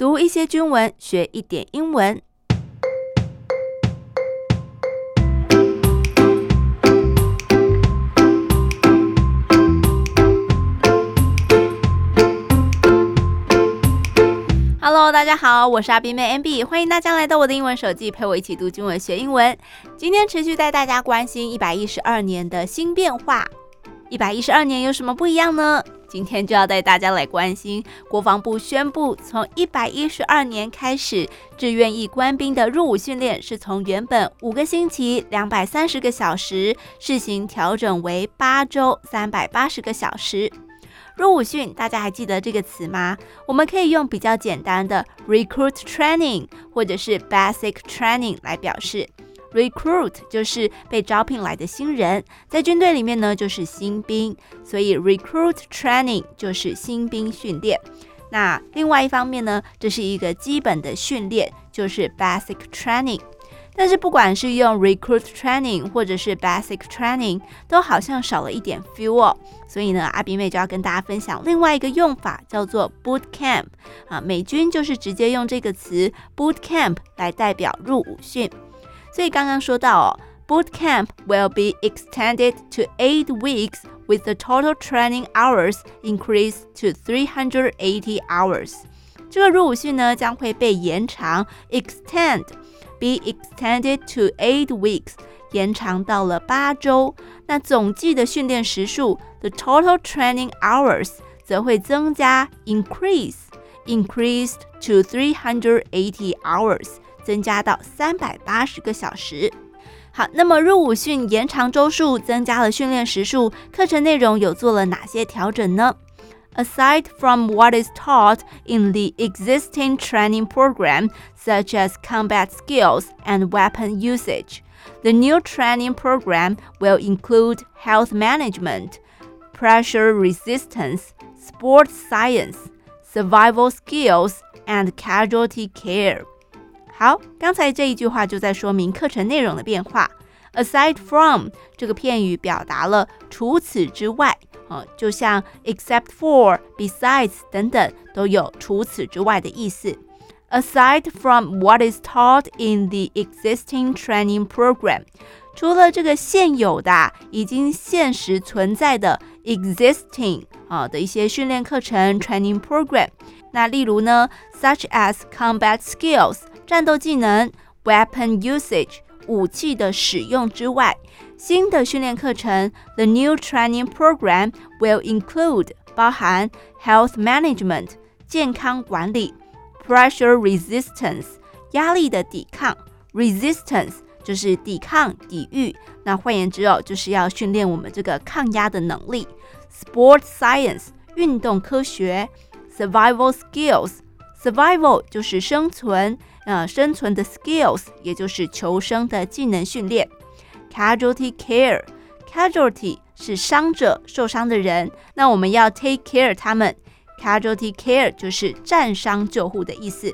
读一些军文，学一点英文。Hello，大家好，我是阿斌妹 MB，欢迎大家来到我的英文手记，陪我一起读军文学英文。今天持续带大家关心一百一十二年的新变化。一百一十二年有什么不一样呢？今天就要带大家来关心国防部宣布，从一百一十二年开始，志愿役官兵的入伍训练是从原本五个星期两百三十个小时，试行调整为八周三百八十个小时。入伍训，大家还记得这个词吗？我们可以用比较简单的 recruit training 或者是 basic training 来表示。Recruit 就是被招聘来的新人，在军队里面呢，就是新兵，所以 Recruit Training 就是新兵训练。那另外一方面呢，这是一个基本的训练，就是 Basic Training。但是不管是用 Recruit Training 或者是 Basic Training，都好像少了一点 feel。所以呢，阿比妹就要跟大家分享另外一个用法，叫做 Boot Camp 啊。美军就是直接用这个词 Boot Camp 来代表入伍训。所以刚刚说到哦，boot camp will be extended to eight weeks with the total training hours increased to three hundred eighty hours。这个入伍训呢将会被延长，extend，be extended to eight weeks，延长到了八周。那总计的训练时数，the total training hours，则会增加 ，increase，increased to three hundred eighty hours。增加到三百八十个小时。好，那么入伍训延长周数，增加了训练时数，课程内容有做了哪些调整呢？Aside from what is taught in the existing training program, such as combat skills and weapon usage, the new training program will include health management, pressure resistance, sports science, survival skills, and casualty care. 好，刚才这一句话就在说明课程内容的变化。Aside from 这个片语表达了除此之外，啊，就像 except for、besides 等等都有除此之外的意思。Aside from what is taught in the existing training program，除了这个现有的、已经现实存在的 existing 啊的一些训练课程 training program，那例如呢，such as combat skills。战斗技能、weapon usage 武器的使用之外，新的训练课程 the new training program will include 包含 health management 健康管理、pressure resistance 压力的抵抗，resistance 就是抵抗、抵御。那换言之哦，就是要训练我们这个抗压的能力。Sport science 运动科学，survival skills survival 就是生存。呃，生存的 skills，也就是求生的技能训练。Casualty care，casualty 是伤者、受伤的人，那我们要 take care 他们。Casualty care 就是战伤救护的意思。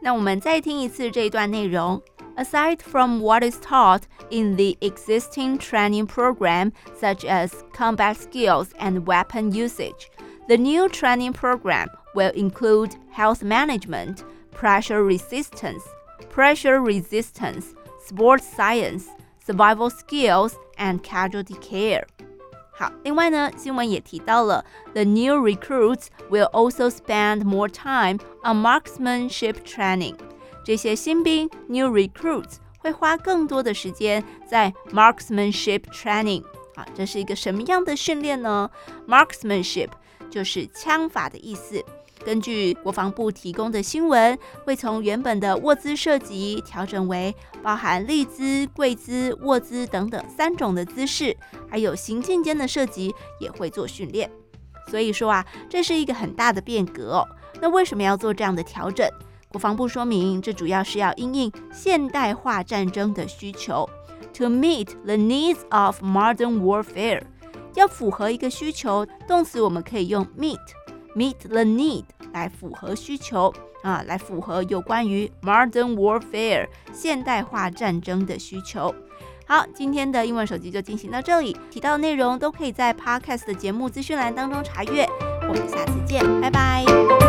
那我们再听一次这一段内容。Aside from what is taught in the existing training program, such as combat skills and weapon usage, the new training program will include health management. Pressure resistance, pressure resistance, sports science, survival skills, and casualty care. 好，另外呢，新闻也提到了，the new recruits will also spend more time on marksmanship training。这些新兵 new recruits 会花更多的时间在 marksmanship training。啊，这是一个什么样的训练呢？marksmanship 就是枪法的意思。根据国防部提供的新闻，会从原本的卧姿射击调整为包含立姿、跪姿、卧姿等等三种的姿势，还有行进间的射击也会做训练。所以说啊，这是一个很大的变革哦。那为什么要做这样的调整？国防部说明，这主要是要因应现代化战争的需求，to meet the needs of modern warfare，要符合一个需求，动词我们可以用 meet。Meet the need 来符合需求啊，来符合有关于 modern warfare 现代化战争的需求。好，今天的英文手机就进行到这里，提到内容都可以在 Podcast 的节目资讯栏当中查阅。我们下次见，拜拜。